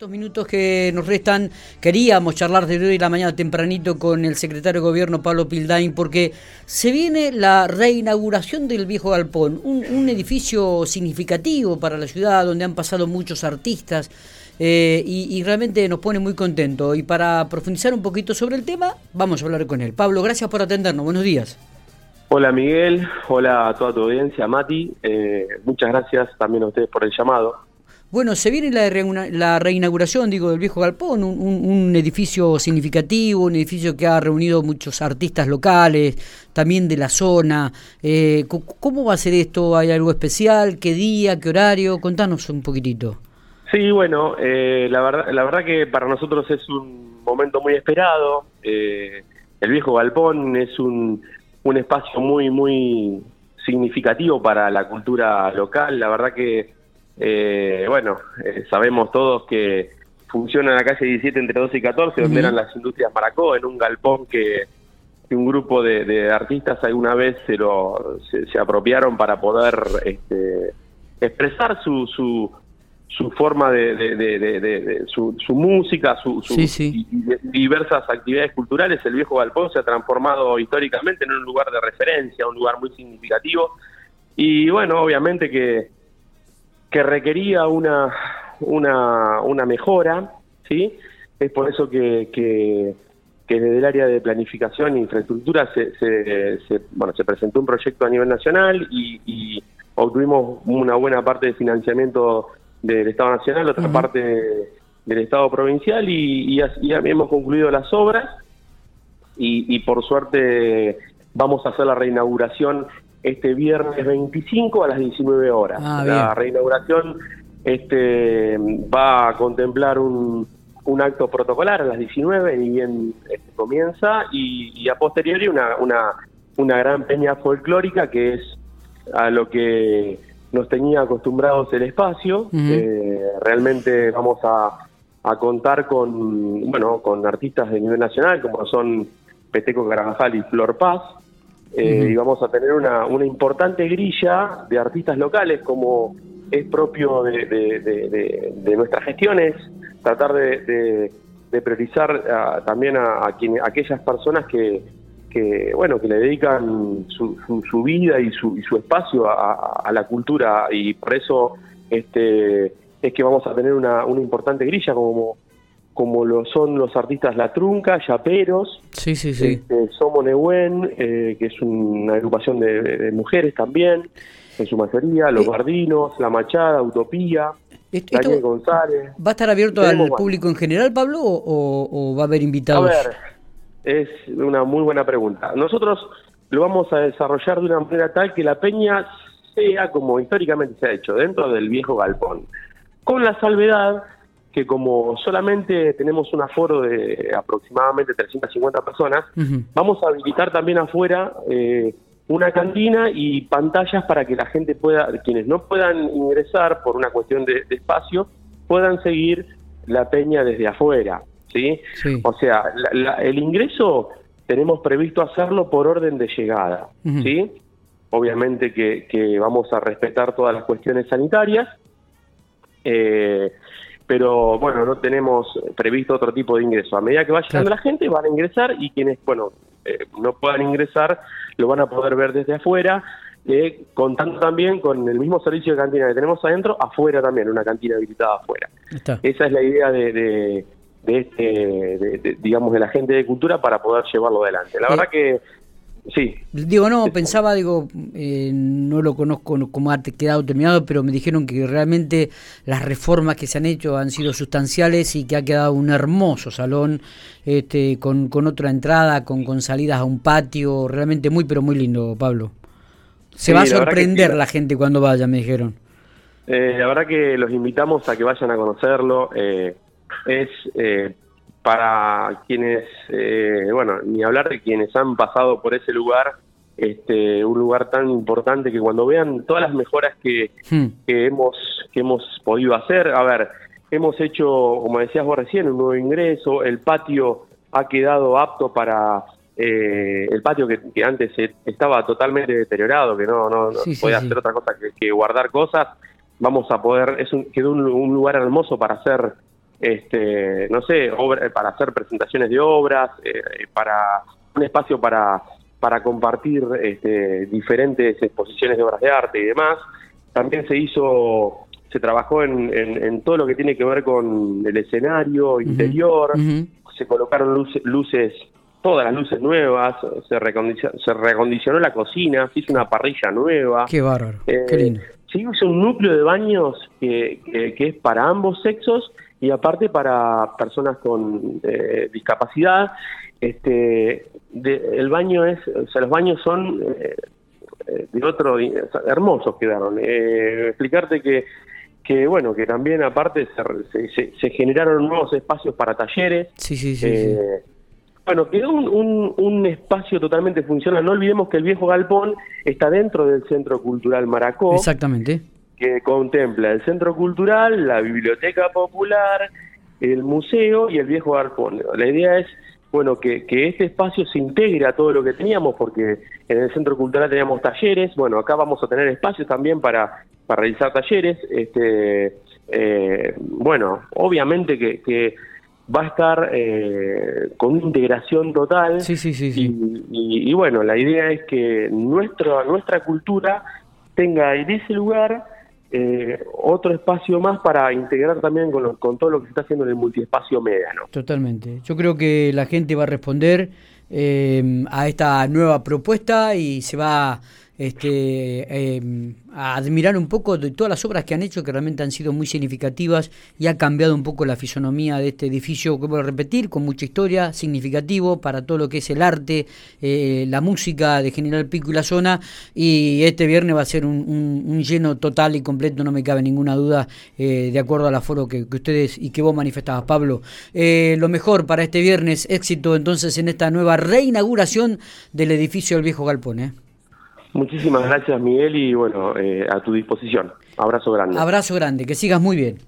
Estos minutos que nos restan, queríamos charlar de hoy la mañana tempranito con el secretario de Gobierno Pablo Pildain, porque se viene la reinauguración del Viejo Galpón, un, edificio significativo para la ciudad, donde han pasado muchos artistas, eh, y, realmente nos pone muy contento. Y para profundizar un poquito sobre el tema, vamos a hablar con él. Pablo, gracias por atendernos, buenos días. Hola Miguel, hola a toda tu audiencia, Mati, eh, muchas gracias también a ustedes por el llamado. Bueno, se viene la, reinauguración, digo, del Viejo Galpón, un, edificio significativo, un edificio que ha reunido muchos artistas locales, también de la zona. Eh, ¿Cómo va a ser esto? ¿Hay algo especial? ¿Qué día? ¿Qué horario? Contanos un poquitito. Sí, bueno, eh, la, verdad, la verdad que para nosotros es un momento muy esperado. Eh, el Viejo Galpón es un, un espacio muy, muy significativo para la cultura local. La verdad que eh, bueno, eh, sabemos todos que funciona en la calle 17 entre 12 y 14, donde eran las industrias Maracó, en un galpón que, un grupo de, artistas alguna vez se, lo, se, apropiaron para poder este, expresar su, su, su forma de, de, su, su, música, su, y diversas actividades culturales. El viejo galpón se ha transformado históricamente en un lugar de referencia, un lugar muy significativo. Y bueno, obviamente que que requería una, una, una mejora, ¿sí? Es por eso que, que, desde el área de planificación e infraestructura se, se, bueno, se presentó un proyecto a nivel nacional y, obtuvimos una buena parte de financiamiento del Estado Nacional, otra parte del Estado Provincial y, y, y, hemos concluido las obras y, y por suerte vamos a hacer la reinauguración este viernes 25 a las 19 horas. Ah, la reinauguración este, va a contemplar un, un, acto protocolar a las 19, y bien este, comienza, y, a posteriori una, una, una gran peña folclórica que es a lo que nos tenía acostumbrados el espacio. Eh, realmente vamos a, a, contar con, bueno, con artistas de nivel nacional como son Peteco Carabajal y Flor Paz, eh, y vamos a tener una, una importante grilla de artistas locales como es propio de, de, nuestras gestiones, tratar de, priorizar también a, aquellas personas que, que, bueno, que le dedican su, su, vida y su, y su espacio a, la cultura. Y por eso este, es que vamos a tener una, una importante grilla como como lo son los artistas La Trunca, Yaperos, sí, sí, sí. Este, Somo Nehuen, eh, que es una agrupación de, mujeres también, en su mayoría, Los Bardinos, La Machada, Utopía, Daniel González. ¿Va a estar abierto al público en general, Pablo, o, va a haber invitados? A ver, es una muy buena pregunta. Nosotros lo vamos a desarrollar de una manera tal que la peña sea como históricamente se ha hecho, dentro del viejo galpón, con la salvedad que como solamente tenemos un aforo de aproximadamente 350 personas, vamos a habilitar también afuera eh, una cantina y pantallas para que la gente pueda, quienes no puedan ingresar por una cuestión de, espacio, puedan seguir la peña desde afuera. ¿sí? O sea, el ingreso tenemos previsto hacerlo por orden de llegada. ¿sí? Obviamente que, que, vamos a respetar todas las cuestiones sanitarias. Eh, pero bueno, no tenemos previsto otro tipo de ingreso. A medida que vaya llegando la gente, van a ingresar y quienes, bueno, eh, no puedan ingresar, lo van a poder ver desde afuera, eh, contando también con el mismo servicio de cantina que tenemos adentro, afuera también, una cantina habilitada afuera. Esa es la idea de, de, este, digamos, de la gente de cultura para poder llevarlo adelante. La verdad que Sí. Digo, no, pensaba, digo, eh, no lo conozco como ha quedado terminado, pero me dijeron que realmente las reformas que se han hecho han sido sustanciales y que ha quedado un hermoso salón este, con, con otra entrada, con, con salidas a un patio, realmente muy, pero muy lindo, Pablo. Se va a sorprender la, gente cuando vaya, me dijeron. Eh, la verdad que los invitamos a que vayan a conocerlo. Eh, es para quienes, eh, bueno, ni hablar de quienes han pasado por ese lugar, este, un lugar tan importante que cuando vean todas las mejoras que, hmm. que hemos que hemos podido hacer, a ver, hemos hecho, como decías vos recién, un nuevo ingreso, el patio ha quedado apto para eh, el patio que, antes estaba totalmente deteriorado, que no, no, podía hacer otra cosa que, guardar cosas, vamos a poder, es un, quedó un, lugar hermoso para hacer este, no sé, para hacer presentaciones de obras, eh, para un espacio para, para compartir este, diferentes exposiciones de obras de arte y demás. También se hizo, se trabajó en, en, todo lo que tiene que ver con el escenario interior, se colocaron luces, luces, todas las luces nuevas, se recondicionó, se recondicionó la cocina, se hizo una parrilla nueva. Qué bárbaro, qué eh, lindo. Se hizo un núcleo de baños que, que es para ambos sexos y aparte para personas con eh, discapacidad, este, el baño es, o sea, los baños son eh, de otro, hermosos quedaron. Eh, explicarte que, que, bueno, que también aparte se, se, generaron nuevos espacios para talleres. Sí, sí, sí. Bueno, quedó un, un, un, espacio totalmente funcional. No olvidemos que el viejo galpón está dentro del Centro Cultural Maracó. Exactamente que contempla el centro cultural, la biblioteca popular, el museo y el viejo arpón. La idea es bueno que, que, este espacio se integre a todo lo que teníamos, porque en el centro cultural teníamos talleres, bueno, acá vamos a tener espacios también para, para realizar talleres. Este, eh, bueno, obviamente que, que va a estar eh, con una integración total. Sí, sí, sí, sí. Y, y, bueno, la idea es que nuestro, nuestra cultura tenga en ese lugar eh, otro espacio más para integrar también con, con, todo lo que se está haciendo en el multiespacio mediano. Totalmente. Yo creo que la gente va a responder eh, a esta nueva propuesta y se va este, em, a admirar un poco de todas las obras que han hecho, que realmente han sido muy significativas y ha cambiado un poco la fisonomía de este edificio, que voy a repetir, con mucha historia, significativo para todo lo que es el arte, eh, la música de General Pico y la zona. Y este viernes va a ser un, lleno total y completo, no me cabe ninguna duda, eh, de acuerdo al aforo que, que, ustedes y que vos manifestabas, Pablo. Eh, lo mejor para este viernes, éxito entonces en esta nueva reinauguración del edificio del Viejo Galpón. Muchísimas gracias, Miguel, y bueno, eh, a tu disposición. Abrazo grande. Abrazo grande, que sigas muy bien.